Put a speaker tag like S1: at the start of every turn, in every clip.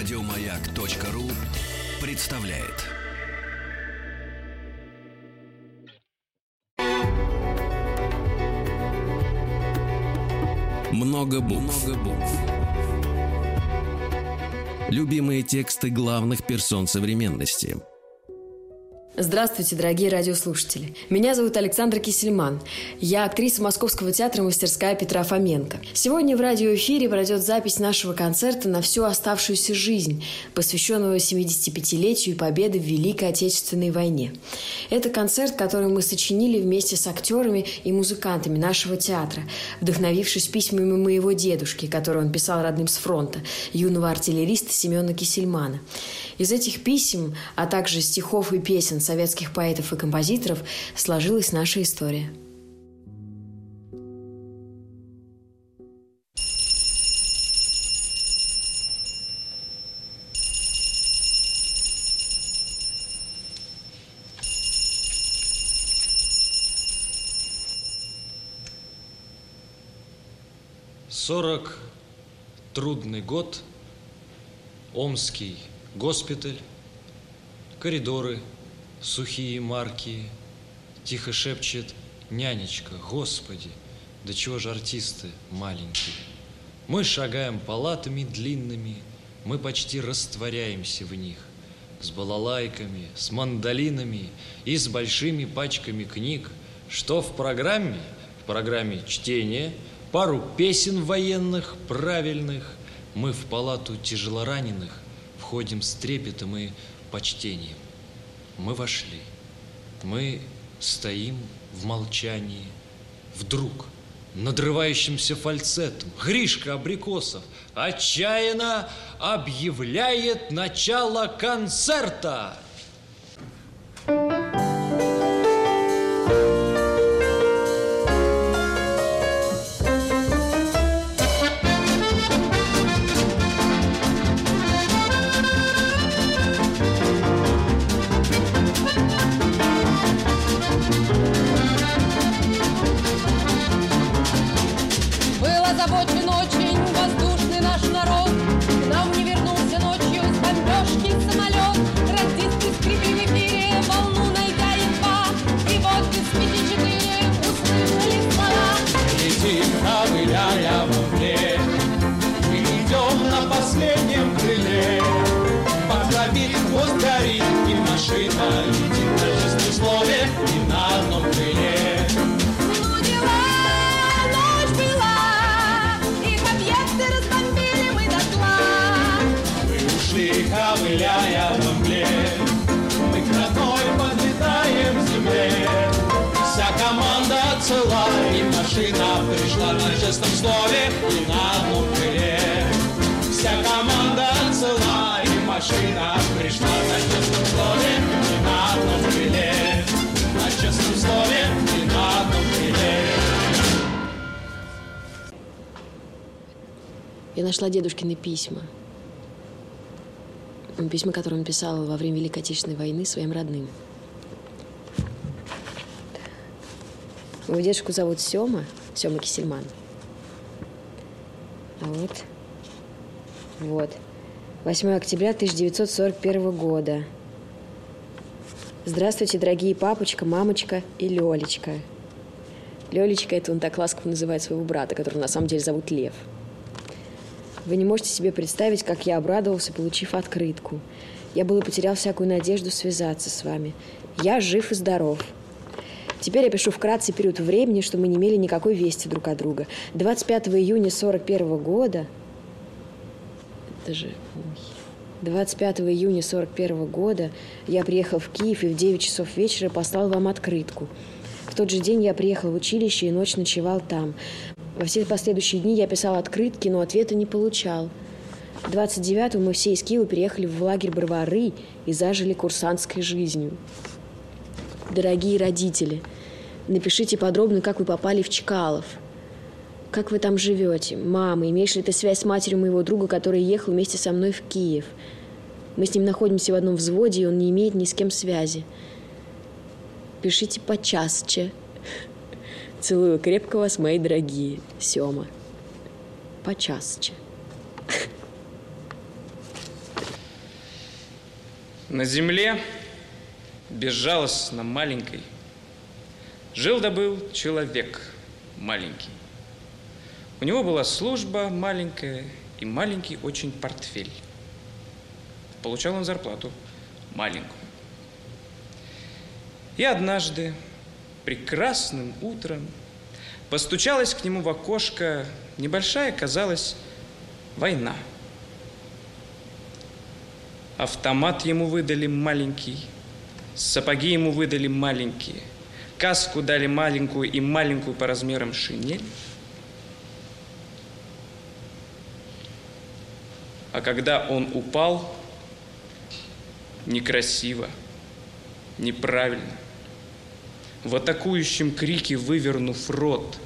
S1: Радиомаяк.ру представляет. Много букв. Много букв. Любимые тексты главных персон современности –
S2: Здравствуйте, дорогие радиослушатели. Меня зовут Александра Кисельман. Я актриса Московского театра «Мастерская Петра Фоменко». Сегодня в радиоэфире пройдет запись нашего концерта на всю оставшуюся жизнь, посвященного 75-летию победы в Великой Отечественной войне. Это концерт, который мы сочинили вместе с актерами и музыкантами нашего театра, вдохновившись письмами моего дедушки, которые он писал родным с фронта, юного артиллериста Семена Кисельмана. Из этих писем, а также стихов и песен советских поэтов и композиторов сложилась наша история.
S3: Сорок трудный год, Омский госпиталь, коридоры – сухие марки, Тихо шепчет нянечка, Господи, да чего же артисты маленькие. Мы шагаем палатами длинными, Мы почти растворяемся в них, С балалайками, с мандолинами И с большими пачками книг. Что в программе? В программе чтение, Пару песен военных, правильных. Мы в палату тяжелораненых Входим с трепетом и почтением. Мы вошли. Мы стоим в молчании. Вдруг надрывающимся фальцетом Гришка Абрикосов отчаянно объявляет начало концерта.
S2: Я нашла дедушкины письма. Письма, которые он писал во время Великой Отечественной войны своим родным. Его дедушку зовут Сема, Сема Кисельман. А вот. Вот. 8 октября 1941 года. Здравствуйте, дорогие папочка, мамочка и Лёлечка. Лёлечка – это он так ласково называет своего брата, которого на самом деле зовут Лев. Вы не можете себе представить, как я обрадовался, получив открытку. Я было потерял всякую надежду связаться с вами. Я жив и здоров – Теперь я пишу вкратце период времени, что мы не имели никакой вести друг от друга. 25 июня 41 года... Это же... 25 июня 41 года я приехал в Киев и в 9 часов вечера послал вам открытку. В тот же день я приехал в училище и ночь ночевал там. Во все последующие дни я писал открытки, но ответа не получал. 29 мы все из Киева переехали в лагерь Барвары и зажили курсантской жизнью. Дорогие родители, напишите подробно, как вы попали в Чкалов. Как вы там живете? Мама, имеешь ли ты связь с матерью моего друга, который ехал вместе со мной в Киев? Мы с ним находимся в одном взводе, и он не имеет ни с кем связи. Пишите почасче. Целую крепко вас, мои дорогие. Сема. Почасче.
S4: На земле, безжалостно маленькой, жил да был человек маленький. У него была служба маленькая и маленький очень портфель. Получал он зарплату маленькую. И однажды, прекрасным утром, постучалась к нему в окошко небольшая, казалось, война. Автомат ему выдали маленький, сапоги ему выдали маленькие, каску дали маленькую и маленькую по размерам шинель. А когда он упал, некрасиво, неправильно, в атакующем крике вывернув рот,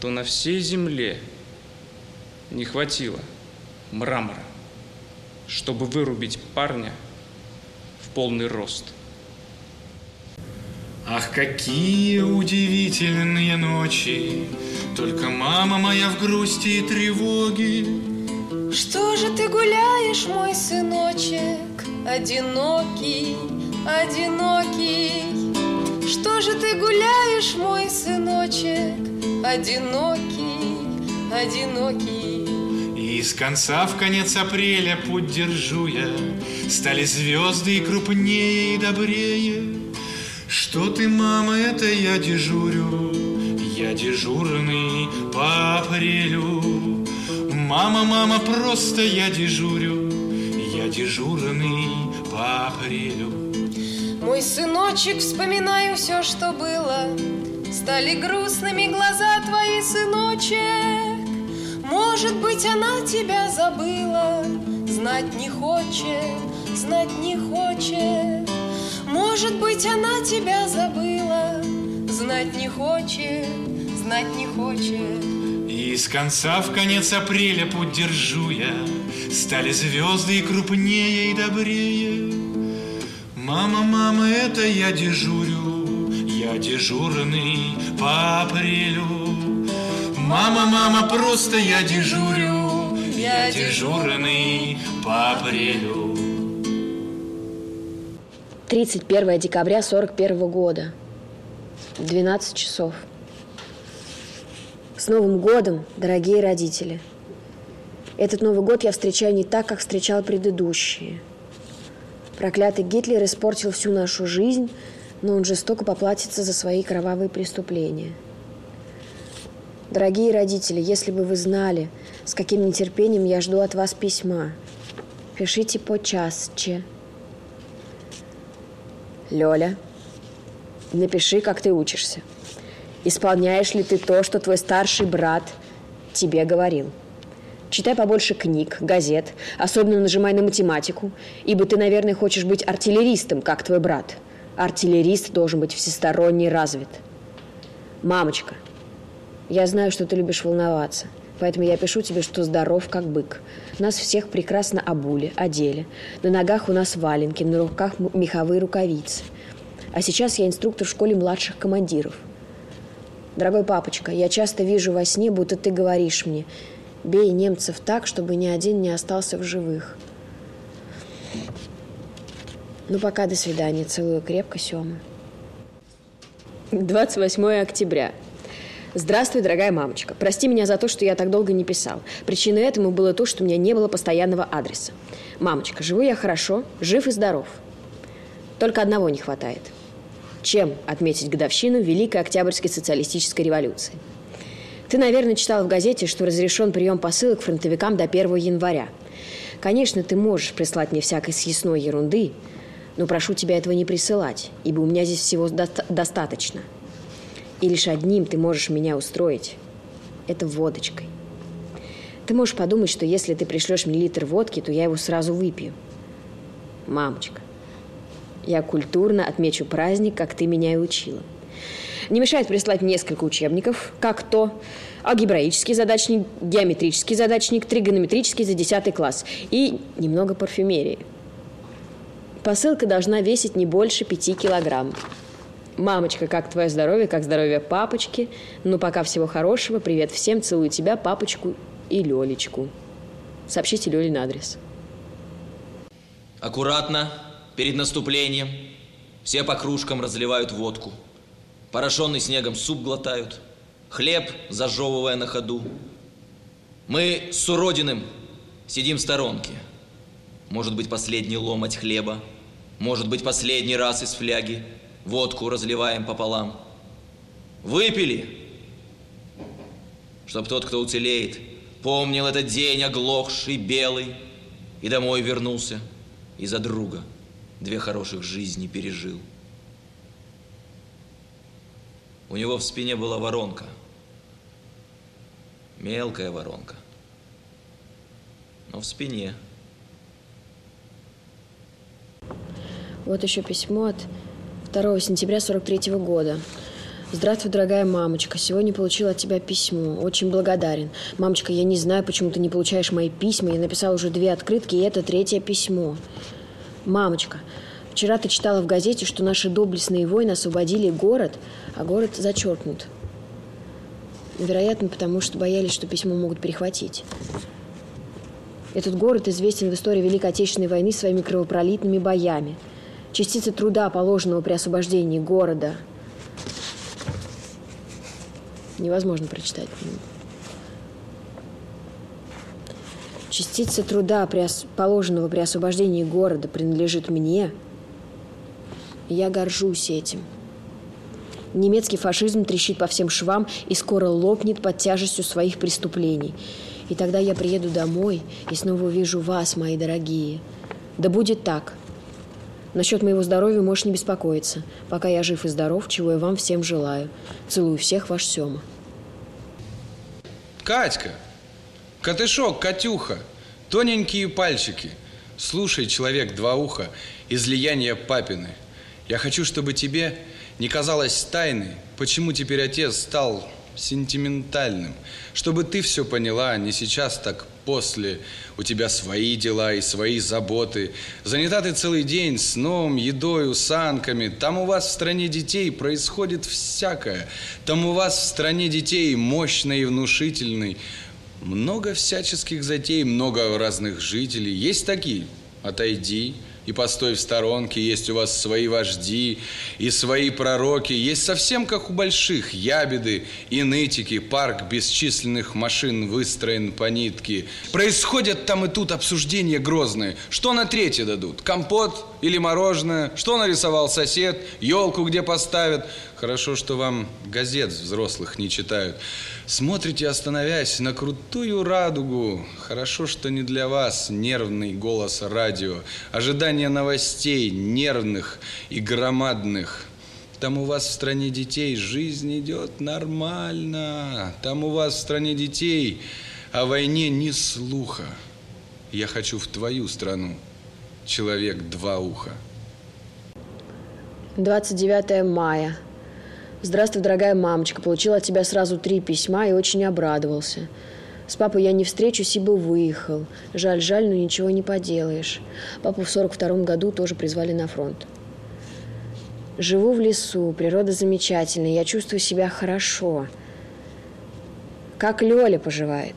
S4: то на всей земле не хватило мрамора, чтобы вырубить парня в полный рост.
S5: Ах, какие удивительные ночи, Только мама моя в грусти и тревоге.
S6: Что же ты гуляешь, мой сыночек, Одинокий, одинокий? Что же ты гуляешь, мой сыночек, Одинокий, одинокий?
S5: И с конца в конец апреля путь держу я, Стали звезды и крупнее, и добрее. Что ты, мама, это я дежурю, Я дежурный по апрелю. Мама, мама, просто я дежурю, Я дежурный по апрелю.
S6: Мой сыночек, вспоминаю все, что было. Стали грустными глаза твои, сыночек. Может быть, она тебя забыла, Знать не хочет, знать не хочет. Может быть, она тебя забыла, Знать не хочет, знать не хочет.
S5: И с конца в конец апреля путь держу я, Стали звезды и крупнее, и добрее. Мама, мама, это я дежурю, Я дежурный по апрелю. Мама, мама, просто я дежурю, Я дежурный по апрелю.
S2: 31 декабря 41 года. 12 часов. С Новым годом, дорогие родители! Этот Новый год я встречаю не так, как встречал предыдущие. Проклятый Гитлер испортил всю нашу жизнь, но он жестоко поплатится за свои кровавые преступления. Дорогие родители, если бы вы знали, с каким нетерпением я жду от вас письма, пишите по часче. Лёля, напиши, как ты учишься. Исполняешь ли ты то, что твой старший брат тебе говорил? Читай побольше книг, газет, особенно нажимай на математику, ибо ты, наверное, хочешь быть артиллеристом, как твой брат. Артиллерист должен быть всесторонне развит. Мамочка, я знаю, что ты любишь волноваться, поэтому я пишу тебе, что здоров, как бык. Нас всех прекрасно обули, одели. На ногах у нас валенки, на руках меховые рукавицы. А сейчас я инструктор в школе младших командиров. Дорогой папочка, я часто вижу во сне, будто ты говоришь мне, бей немцев так, чтобы ни один не остался в живых. Ну, пока, до свидания. Целую крепко, Сёма. 28 октября. Здравствуй, дорогая мамочка. Прости меня за то, что я так долго не писал. Причиной этому было то, что у меня не было постоянного адреса. Мамочка, живу я хорошо, жив и здоров. Только одного не хватает. Чем отметить годовщину Великой Октябрьской социалистической революции? Ты, наверное, читал в газете, что разрешен прием посылок фронтовикам до 1 января. Конечно, ты можешь прислать мне всякой съестной ерунды, но прошу тебя этого не присылать, ибо у меня здесь всего доста- достаточно. И лишь одним ты можешь меня устроить. Это водочкой. Ты можешь подумать, что если ты пришлешь мне литр водки, то я его сразу выпью. Мамочка, я культурно отмечу праздник, как ты меня и учила. Не мешает прислать несколько учебников, как то алгебраический задачник, геометрический задачник, тригонометрический за 10 класс и немного парфюмерии. Посылка должна весить не больше 5 килограмм. Мамочка, как твое здоровье, как здоровье папочки. Ну, пока всего хорошего. Привет всем. Целую тебя, папочку и Лелечку. Сообщите Лёлин адрес.
S7: Аккуратно, перед наступлением, все по кружкам разливают водку. Порошенный снегом суп глотают, хлеб зажевывая на ходу. Мы с Уродиным сидим в сторонке. Может быть, последний ломоть хлеба, может быть, последний раз из фляги водку разливаем пополам. Выпили, чтоб тот, кто уцелеет, помнил этот день оглохший, белый, и домой вернулся, и за друга две хороших жизни пережил. У него в спине была воронка, мелкая воронка, но в спине.
S2: Вот еще письмо от 2 сентября 43 -го года. Здравствуй, дорогая мамочка. Сегодня получила от тебя письмо. Очень благодарен. Мамочка, я не знаю, почему ты не получаешь мои письма. Я написала уже две открытки, и это третье письмо. Мамочка, вчера ты читала в газете, что наши доблестные воины освободили город, а город зачеркнут. Вероятно, потому что боялись, что письмо могут перехватить. Этот город известен в истории Великой Отечественной войны своими кровопролитными боями. Частицы труда, положенного при освобождении города – невозможно прочитать. Частица труда, положенного при освобождении города, принадлежит мне, и я горжусь этим. Немецкий фашизм трещит по всем швам и скоро лопнет под тяжестью своих преступлений. И тогда я приеду домой и снова увижу вас, мои дорогие. Да будет так. Насчет моего здоровья можешь не беспокоиться. Пока я жив и здоров, чего я вам всем желаю. Целую всех, ваш Сема.
S8: Катька, Катышок, Катюха, тоненькие пальчики. Слушай, человек, два уха, излияние папины. Я хочу, чтобы тебе не казалось тайной, почему теперь отец стал сентиментальным. Чтобы ты все поняла, не сейчас, так после. У тебя свои дела и свои заботы. Занята ты целый день сном, едой, санками. Там у вас в стране детей происходит всякое. Там у вас в стране детей мощный и внушительный. Много всяческих затей, много разных жителей. Есть такие? Отойди и постой в сторонке, есть у вас свои вожди и свои пророки, есть совсем как у больших ябеды и нытики, парк бесчисленных машин выстроен по нитке. Происходят там и тут обсуждения грозные. Что на третье дадут? Компот или мороженое? Что нарисовал сосед? Елку где поставят? Хорошо, что вам газет взрослых не читают. Смотрите, остановясь на крутую радугу. Хорошо, что не для вас нервный голос радио. Ожидание новостей нервных и громадных. Там у вас в стране детей жизнь идет нормально. Там у вас в стране детей о войне ни слуха. Я хочу в твою страну. Человек два уха.
S2: 29 мая. Здравствуй, дорогая мамочка. Получила от тебя сразу три письма и очень обрадовался. С папой я не встречусь, ибо выехал. Жаль, жаль, но ничего не поделаешь. Папу в 42 году тоже призвали на фронт. Живу в лесу, природа замечательная, я чувствую себя хорошо. Как Лёля поживает?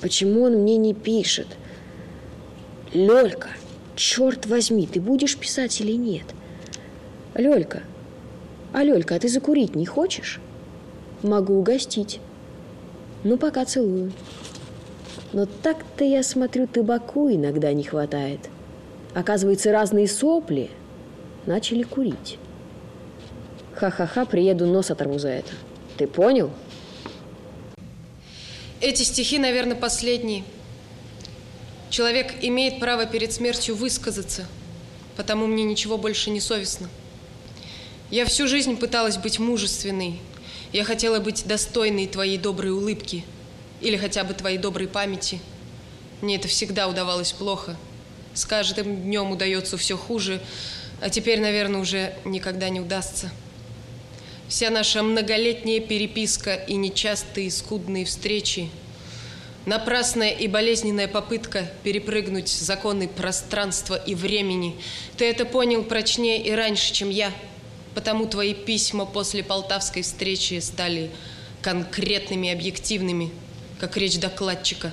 S2: Почему он мне не пишет? Лёлька, черт возьми, ты будешь писать или нет? Лёлька, а Лёлька, а ты закурить не хочешь? Могу угостить. Ну, пока целую. Но так-то, я смотрю, табаку иногда не хватает. Оказывается, разные сопли начали курить. Ха-ха-ха, приеду, нос оторву за это. Ты понял?
S6: Эти стихи, наверное, последние. Человек имеет право перед смертью высказаться, потому мне ничего больше не совестно. Я всю жизнь пыталась быть мужественной. Я хотела быть достойной твоей доброй улыбки или хотя бы твоей доброй памяти. Мне это всегда удавалось плохо. С каждым днем удается все хуже, а теперь, наверное, уже никогда не удастся. Вся наша многолетняя переписка и нечастые скудные встречи – Напрасная и болезненная попытка перепрыгнуть законы пространства и времени. Ты это понял прочнее и раньше, чем я – Потому твои письма после полтавской встречи стали конкретными объективными, как речь докладчика,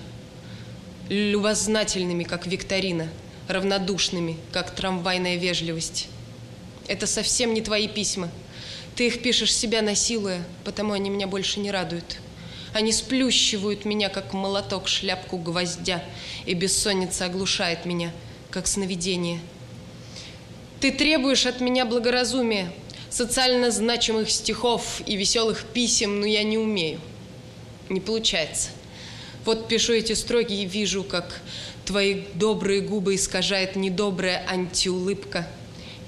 S6: любознательными, как викторина, равнодушными, как трамвайная вежливость. Это совсем не твои письма. Ты их пишешь себя насилуя, потому они меня больше не радуют. Они сплющивают меня, как молоток шляпку гвоздя, и бессонница оглушает меня, как сновидение. Ты требуешь от меня благоразумия, социально значимых стихов и веселых писем, но я не умею. Не получается. Вот пишу эти строки и вижу, как твои добрые губы искажает недобрая антиулыбка,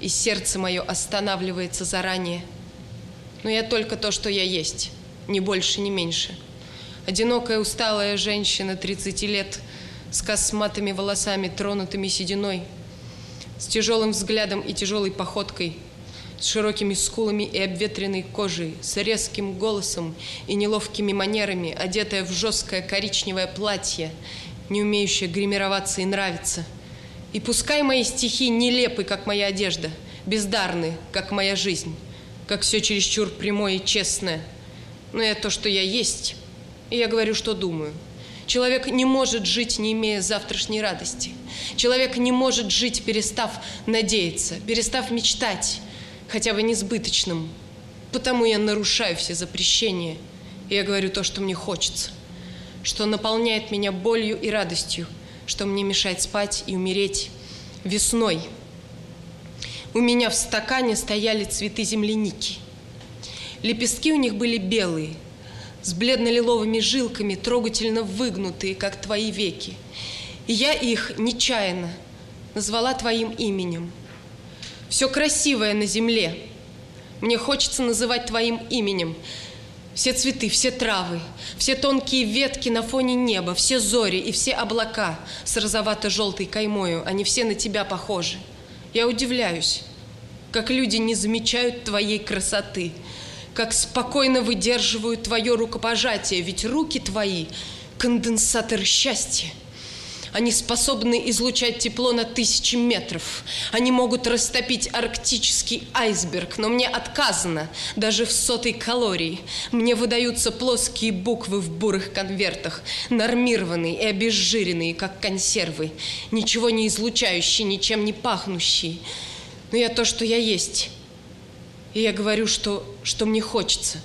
S6: и сердце мое останавливается заранее. Но я только то, что я есть, ни больше, ни меньше. Одинокая усталая женщина 30 лет с косматыми волосами, тронутыми сединой, с тяжелым взглядом и тяжелой походкой – с широкими скулами и обветренной кожей, с резким голосом и неловкими манерами, одетая в жесткое коричневое платье, не умеющая гримироваться и нравиться. И пускай мои стихи нелепы, как моя одежда, бездарны, как моя жизнь, как все чересчур прямое и честное, но я то, что я есть, и я говорю, что думаю. Человек не может жить, не имея завтрашней радости. Человек не может жить, перестав надеяться, перестав мечтать, хотя бы несбыточным. Потому я нарушаю все запрещения. И я говорю то, что мне хочется. Что наполняет меня болью и радостью. Что мне мешает спать и умереть весной. У меня в стакане стояли цветы земляники. Лепестки у них были белые, с бледно-лиловыми жилками, трогательно выгнутые, как твои веки. И я их нечаянно назвала твоим именем – все красивое на земле. Мне хочется называть твоим именем. Все цветы, все травы, все тонкие ветки на фоне неба, все зори и все облака с розовато-желтой каймою, они все на тебя похожи. Я удивляюсь, как люди не замечают твоей красоты, как спокойно выдерживают твое рукопожатие, ведь руки твои – конденсатор счастья. Они способны излучать тепло на тысячи метров. Они могут растопить арктический айсберг, но мне отказано даже в сотой калории. Мне выдаются плоские буквы в бурых конвертах, нормированные и обезжиренные, как консервы, ничего не излучающие, ничем не пахнущие. Но я то, что я есть. И я говорю, что, что мне хочется.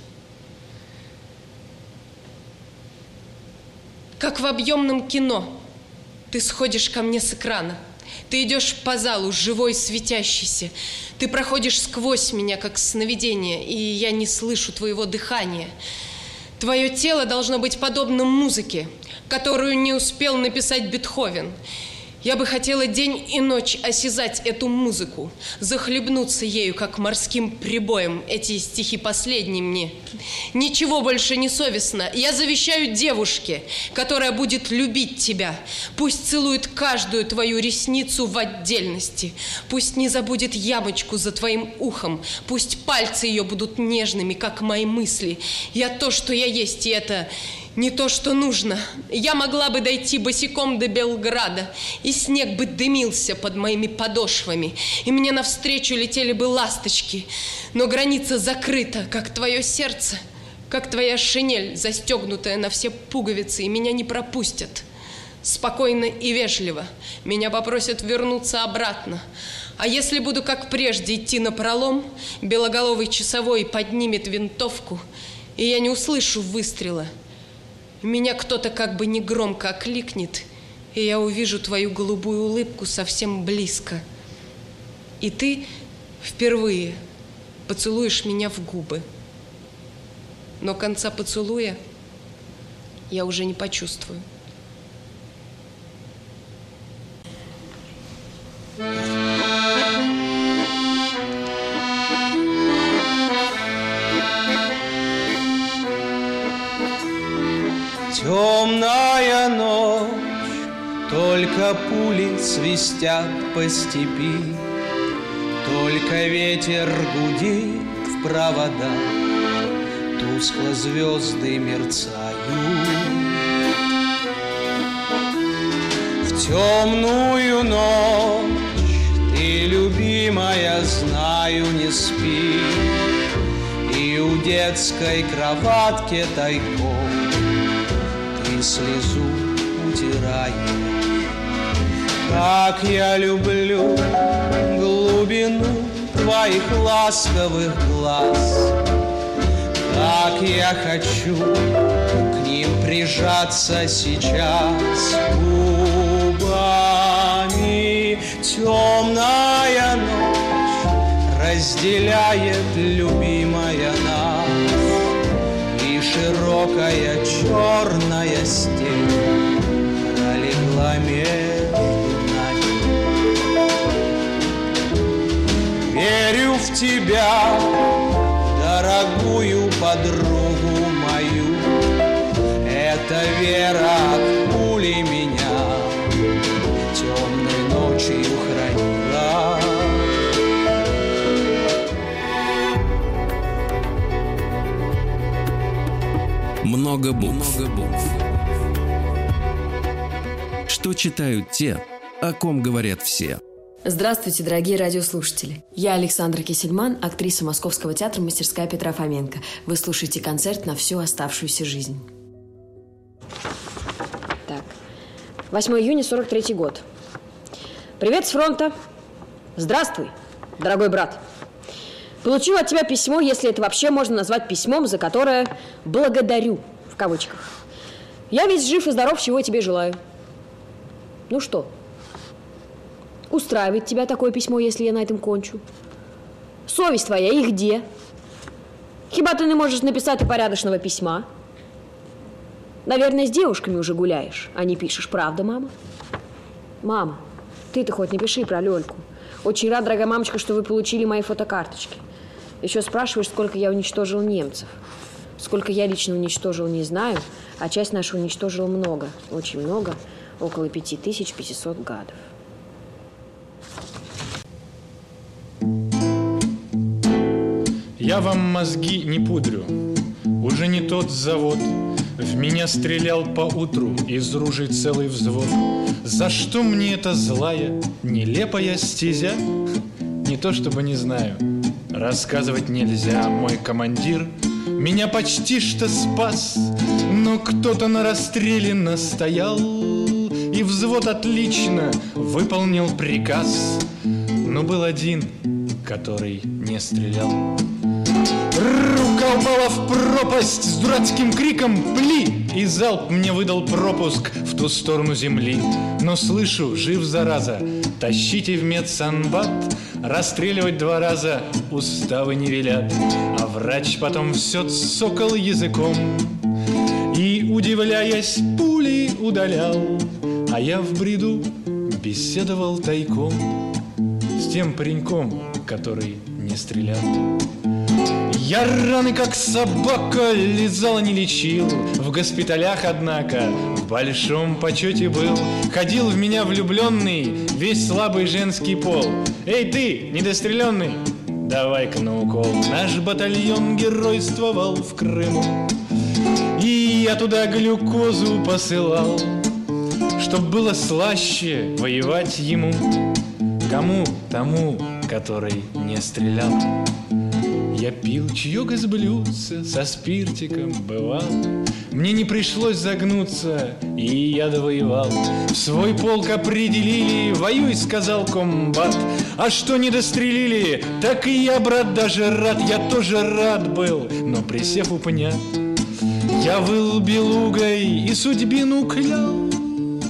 S6: Как в объемном кино – ты сходишь ко мне с экрана. Ты идешь по залу, живой, светящийся. Ты проходишь сквозь меня, как сновидение, и я не слышу твоего дыхания. Твое тело должно быть подобно музыке, которую не успел написать Бетховен. Я бы хотела день и ночь осязать эту музыку, захлебнуться ею, как морским прибоем. Эти стихи последние мне. Ничего больше не совестно. Я завещаю девушке, которая будет любить тебя. Пусть целует каждую твою ресницу в отдельности. Пусть не забудет ямочку за твоим ухом. Пусть пальцы ее будут нежными, как мои мысли. Я то, что я есть, и это не то, что нужно. Я могла бы дойти босиком до Белграда, и снег бы дымился под моими подошвами, и мне навстречу летели бы ласточки. Но граница закрыта, как твое сердце, как твоя шинель, застегнутая на все пуговицы, и меня не пропустят. Спокойно и вежливо меня попросят вернуться обратно. А если буду, как прежде, идти на пролом, белоголовый часовой поднимет винтовку, и я не услышу выстрела – меня кто-то как бы негромко окликнет, и я увижу твою голубую улыбку совсем близко. И ты впервые поцелуешь меня в губы. Но конца поцелуя я уже не почувствую.
S9: Только пули свистят по степи, Только ветер гудит в провода, Тускло звезды мерцают. В темную ночь ты, любимая, знаю, не спи, И у детской кроватки тайком слезу утираешь. Как я люблю глубину твоих ласковых глаз. Как я хочу к ним прижаться сейчас. Губами Темная ночь разделяет любимая нас. И широкая черная степь пролегла между в тебя, дорогую подругу мою Эта вера от пули меня темной ночью хранила
S1: Много букв. Что читают те, о ком говорят все.
S2: Здравствуйте, дорогие радиослушатели. Я Александра Кисельман, актриса Московского театра «Мастерская Петра Фоменко». Вы слушаете концерт на всю оставшуюся жизнь. Так. 8 июня, 43 год. Привет с фронта. Здравствуй, дорогой брат. Получил от тебя письмо, если это вообще можно назвать письмом, за которое «благодарю» в кавычках. Я весь жив и здоров, чего тебе желаю. Ну что, устраивает тебя такое письмо, если я на этом кончу? Совесть твоя и где? Хіба ты не можешь написать и порядочного письма? Наверное, с девушками уже гуляешь, а не пишешь, правда, мама? Мама, ты-то хоть не пиши про Лёльку. Очень рад, дорогая мамочка, что вы получили мои фотокарточки. Еще спрашиваешь, сколько я уничтожил немцев. Сколько я лично уничтожил, не знаю, а часть наша уничтожила много, очень много, около 5500 гадов.
S5: Я вам мозги не пудрю, уже не тот завод. В меня стрелял по утру из ружей целый взвод. За что мне эта злая, нелепая стезя? Не то чтобы не знаю, рассказывать нельзя. Мой командир меня почти что спас, но кто-то на расстреле настоял, и взвод отлично выполнил приказ. Но был один, который не стрелял. Рука упала в пропасть с дурацким криком «Пли!» И залп мне выдал пропуск в ту сторону земли. Но слышу, жив зараза, тащите в медсанбат, Расстреливать два раза уставы не велят. А врач потом все цокал языком И, удивляясь, пули удалял. А я в бреду беседовал тайком С тем пареньком, который не стрелял. Я раны, как собака, лизал, не лечил. В госпиталях, однако, в большом почете был. Ходил в меня влюбленный, весь слабый женский пол. Эй ты, недостреленный, давай-ка на укол. Наш батальон геройствовал в Крыму И я туда глюкозу посылал Чтоб было слаще воевать ему. Кому? Тому, который не стрелял я пил чаек из блюдца, со спиртиком бывал. Мне не пришлось загнуться, и я довоевал. В свой полк определили, воюй, сказал комбат. А что не дострелили, так и я, брат, даже рад. Я тоже рад был, но присев у пня, я выл белугой и судьбину клял.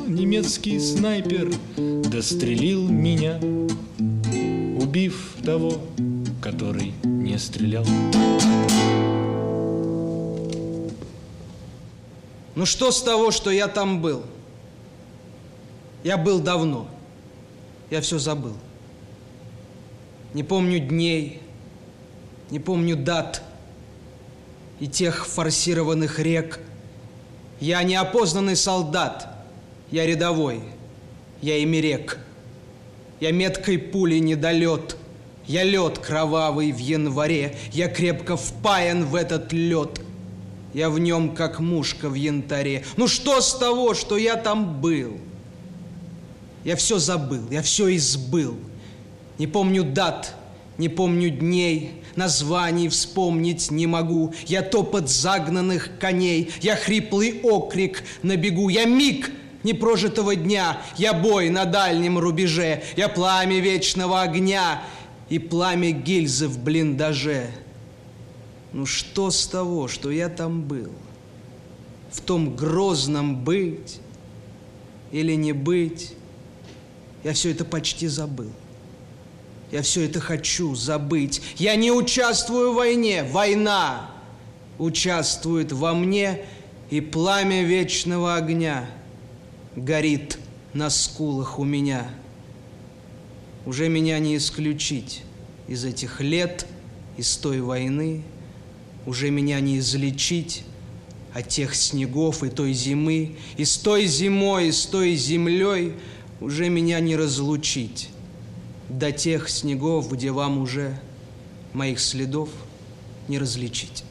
S5: Немецкий снайпер дострелил меня, убив того, который не стрелял.
S9: Ну что с того, что я там был? Я был давно. Я все забыл. Не помню дней, не помню дат и тех форсированных рек. Я неопознанный солдат, я рядовой, я имерек. Я меткой пули недолет, я лед кровавый в январе, я крепко впаян в этот лед. Я в нем, как мушка в янтаре. Ну что с того, что я там был? Я все забыл, я все избыл. Не помню дат, не помню дней, названий вспомнить не могу. Я топот загнанных коней, я хриплый окрик на бегу, я миг непрожитого дня. Я бой на дальнем рубеже, я пламя вечного огня и пламя гильзы в блиндаже. Ну что с того, что я там был? В том грозном быть или не быть, я все это почти забыл. Я все это хочу забыть. Я не участвую в войне. Война участвует во мне, и пламя вечного огня горит на скулах у меня. Уже меня не исключить из этих лет, из той войны. Уже меня не излечить от тех снегов и той зимы. И с той зимой, и с той землей уже меня не разлучить до тех снегов, где вам уже моих следов не различить.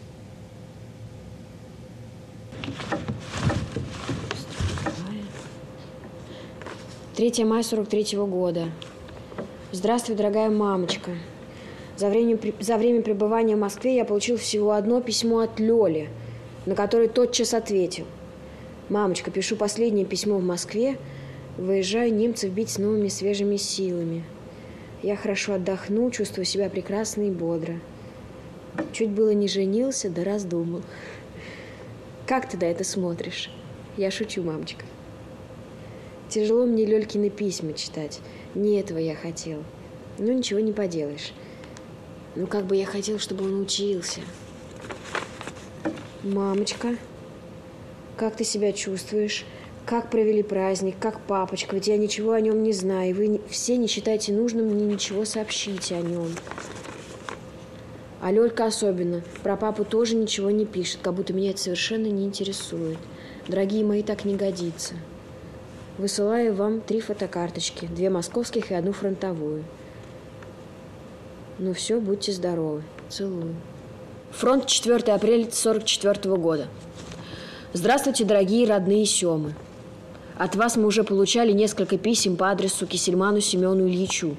S2: 3 мая 43 -го года. Здравствуй, дорогая мамочка. За время, за время пребывания в Москве я получил всего одно письмо от Лёли, на которое тотчас ответил. Мамочка, пишу последнее письмо в Москве. Выезжаю немцев бить с новыми свежими силами. Я хорошо отдохнул, чувствую себя прекрасно и бодро. Чуть было не женился, да раздумал. Как ты на это смотришь? Я шучу, мамочка. Тяжело мне Лёлькины письма читать. Не этого я хотел. Ну, ничего не поделаешь. Ну, как бы я хотел, чтобы он учился. Мамочка, как ты себя чувствуешь? Как провели праздник? Как папочка? Ведь я ничего о нем не знаю. Вы все не считаете нужным мне ничего сообщить о нем. А Лёлька особенно. Про папу тоже ничего не пишет, как будто меня это совершенно не интересует. Дорогие мои, так не годится. Высылаю вам три фотокарточки, две московских и одну фронтовую. Ну все, будьте здоровы. Целую. Фронт 4 апреля 44 года. Здравствуйте, дорогие родные Семы. От вас мы уже получали несколько писем по адресу Кисельману Семену Ильичу.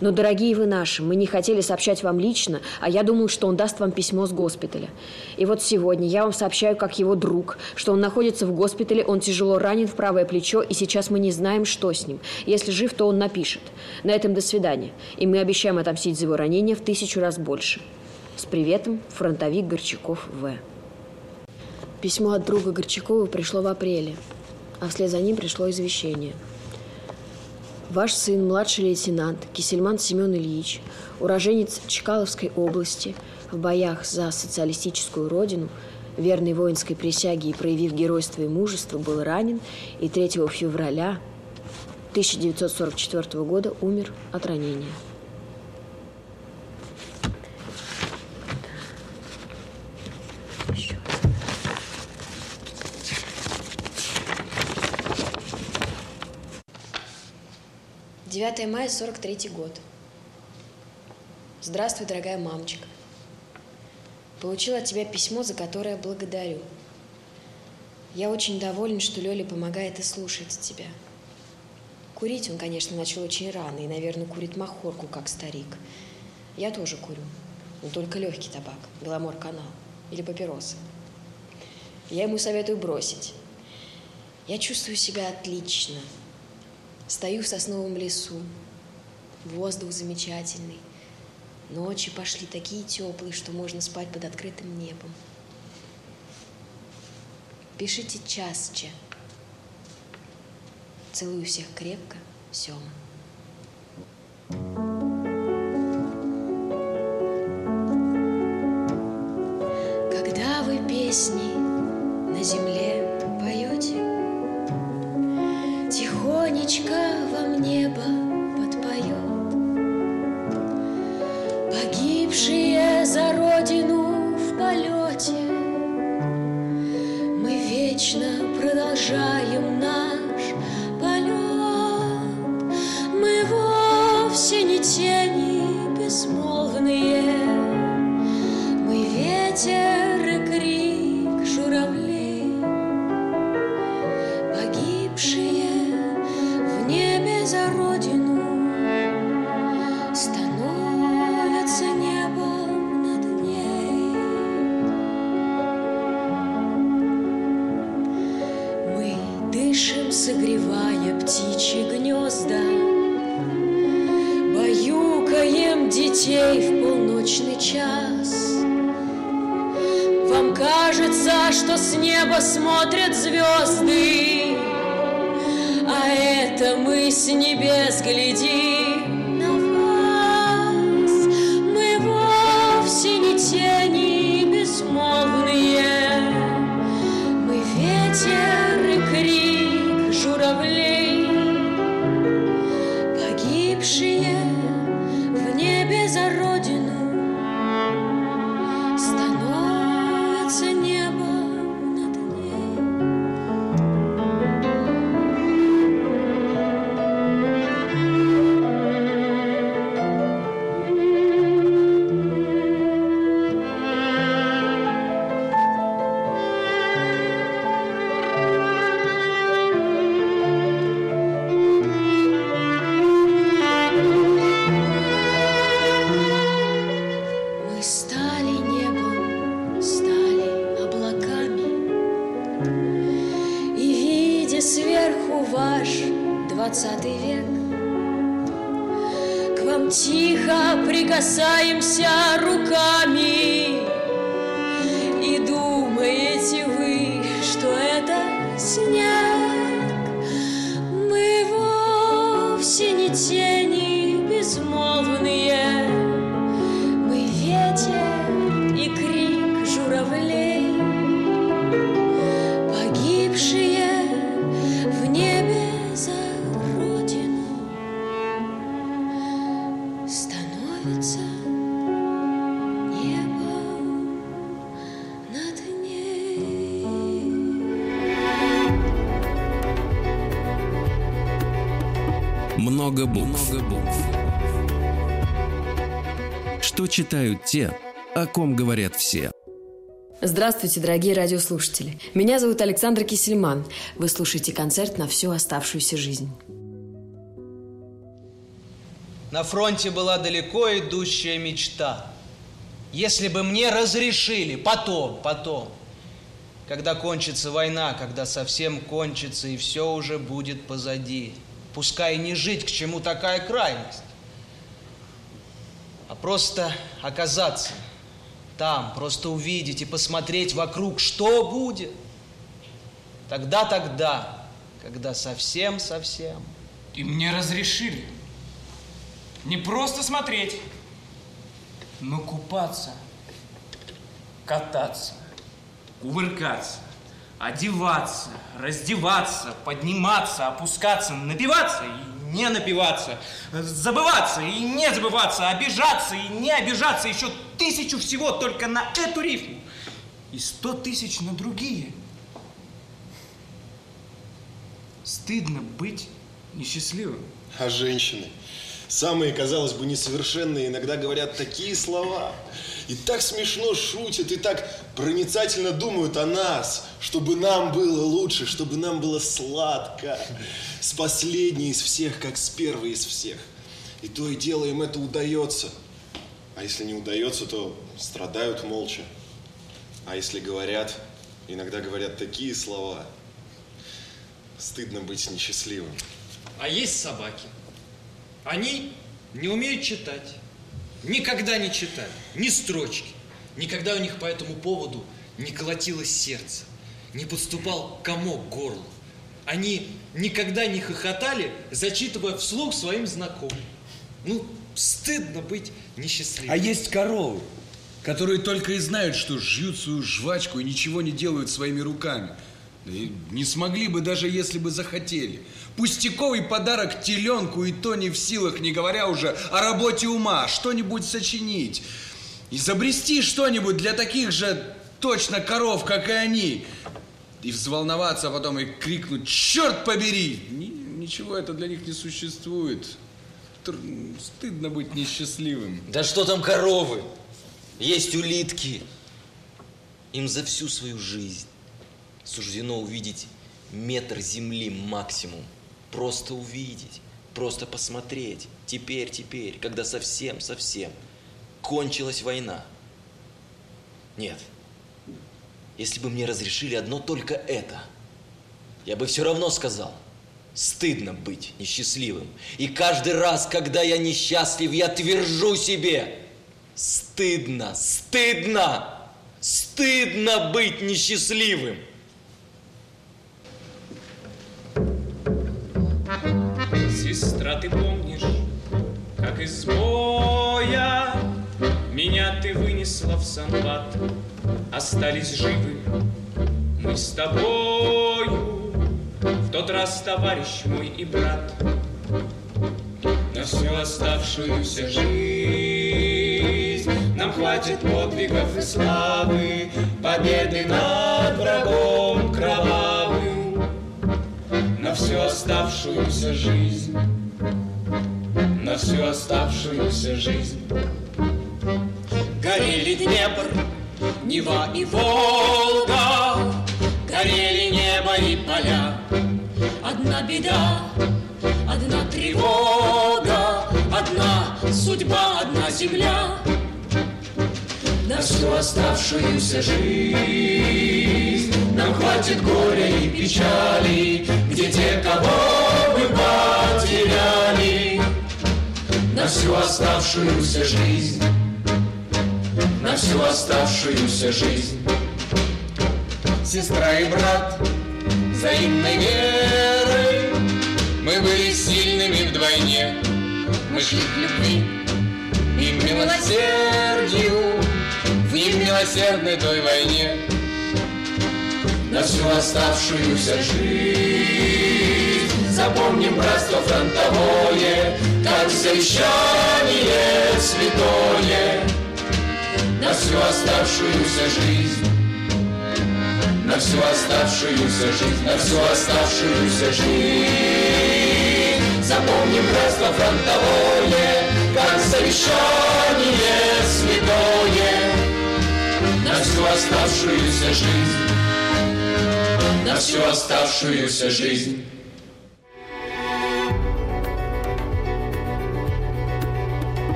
S2: Но, дорогие вы наши, мы не хотели сообщать вам лично, а я думал, что он даст вам письмо с госпиталя. И вот сегодня я вам сообщаю, как его друг, что он находится в госпитале, он тяжело ранен в правое плечо, и сейчас мы не знаем, что с ним. Если жив, то он напишет. На этом до свидания. И мы обещаем отомстить за его ранение в тысячу раз больше. С приветом, фронтовик Горчаков В. Письмо от друга Горчакова пришло в апреле, а вслед за ним пришло извещение. Ваш сын, младший лейтенант Кисельман Семен Ильич, уроженец Чкаловской области, в боях за социалистическую родину, верной воинской присяге и проявив геройство и мужество, был ранен и 3 февраля 1944 года умер от ранения. 9 мая 43 год. Здравствуй, дорогая мамочка. Получила от тебя письмо, за которое благодарю. Я очень доволен, что Лёля помогает и слушается тебя. Курить он, конечно, начал очень рано и, наверное, курит махорку, как старик. Я тоже курю, но только легкий табак, Беломор канал или папиросы. Я ему советую бросить. Я чувствую себя отлично. Стою в сосновом лесу. Воздух замечательный. Ночи пошли такие теплые, что можно спать под открытым небом. Пишите часче. Целую всех крепко, Сёма. Когда вы песни Погибшие за родину в полете, Мы вечно продолжаем
S1: Много букв. Что читают те, о ком говорят все.
S2: Здравствуйте, дорогие радиослушатели. Меня зовут Александр Кисельман. Вы слушаете концерт на всю оставшуюся жизнь.
S10: На фронте была далеко идущая мечта. Если бы мне разрешили, потом, потом, когда кончится война, когда совсем кончится и все уже будет позади, пускай не жить, к чему такая крайность, а просто оказаться там, просто увидеть и посмотреть вокруг, что будет. Тогда-тогда, когда совсем-совсем
S4: И мне разрешили. Не просто смотреть, но купаться, кататься, кувыркаться, одеваться, раздеваться, подниматься, опускаться, напиваться и не напиваться, забываться и не забываться, обижаться и не обижаться, еще тысячу всего только на эту рифму и сто тысяч на другие. Стыдно быть несчастливым.
S11: А женщины? Самые, казалось бы, несовершенные иногда говорят такие слова. И так смешно шутят, и так проницательно думают о нас, чтобы нам было лучше, чтобы нам было сладко. С последней из всех, как с первой из всех. И то и дело им это удается. А если не удается, то страдают молча. А если говорят, иногда говорят такие слова. Стыдно быть несчастливым.
S3: А есть собаки. Они не умеют читать. Никогда не читали. Ни строчки. Никогда у них по этому поводу не колотилось сердце. Не подступал комок к горлу. Они никогда не хохотали, зачитывая вслух своим знакомым. Ну, стыдно быть несчастливым.
S8: А есть коровы, которые только и знают, что жуют свою жвачку и ничего не делают своими руками. Не смогли бы, даже если бы захотели. Пустяковый подарок теленку и то не в силах, не говоря уже о работе ума, что-нибудь сочинить. Изобрести что-нибудь для таких же точно коров, как и они. И взволноваться, а потом и крикнуть «Черт побери!» Ни- Ничего это для них не существует. Стыдно быть несчастливым.
S7: Да что там коровы? Есть улитки. Им за всю свою жизнь суждено увидеть метр земли максимум. Просто увидеть, просто посмотреть. Теперь, теперь, когда совсем, совсем кончилась война. Нет. Если бы мне разрешили одно только это, я бы все равно сказал, стыдно быть несчастливым. И каждый раз, когда я несчастлив, я твержу себе, стыдно, стыдно, стыдно быть несчастливым.
S4: Сестра, ты помнишь, как из боя Меня ты вынесла в санбат, Остались живы мы с тобою В тот раз товарищ мой и брат. На всю оставшуюся жизнь Нам хватит подвигов и славы Победы над врагом кровавым на всю оставшуюся жизнь, на всю оставшуюся жизнь. Горели Днепр, Нева и Волга, горели небо и поля. Одна беда, одна тревога, одна судьба, одна земля. На всю оставшуюся жизнь нам хватит горя и печали, где те, кого мы потеряли. На всю оставшуюся жизнь, на всю оставшуюся жизнь. Сестра и брат, взаимной верой, мы были сильными вдвойне. Мы шли к любви и к милосердию в немилосердной той войне на всю оставшуюся жизнь. Запомним братство фронтовое, как завещание святое. На всю оставшуюся жизнь, на всю оставшуюся жизнь, на всю оставшуюся жизнь. Запомним братство фронтовое, как завещание святое. На всю оставшуюся жизнь, на всю оставшуюся жизнь.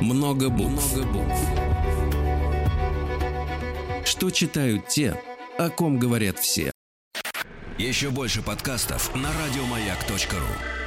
S1: Много букв. Что читают те, о ком говорят все. Еще больше подкастов на радиомаяк.ру.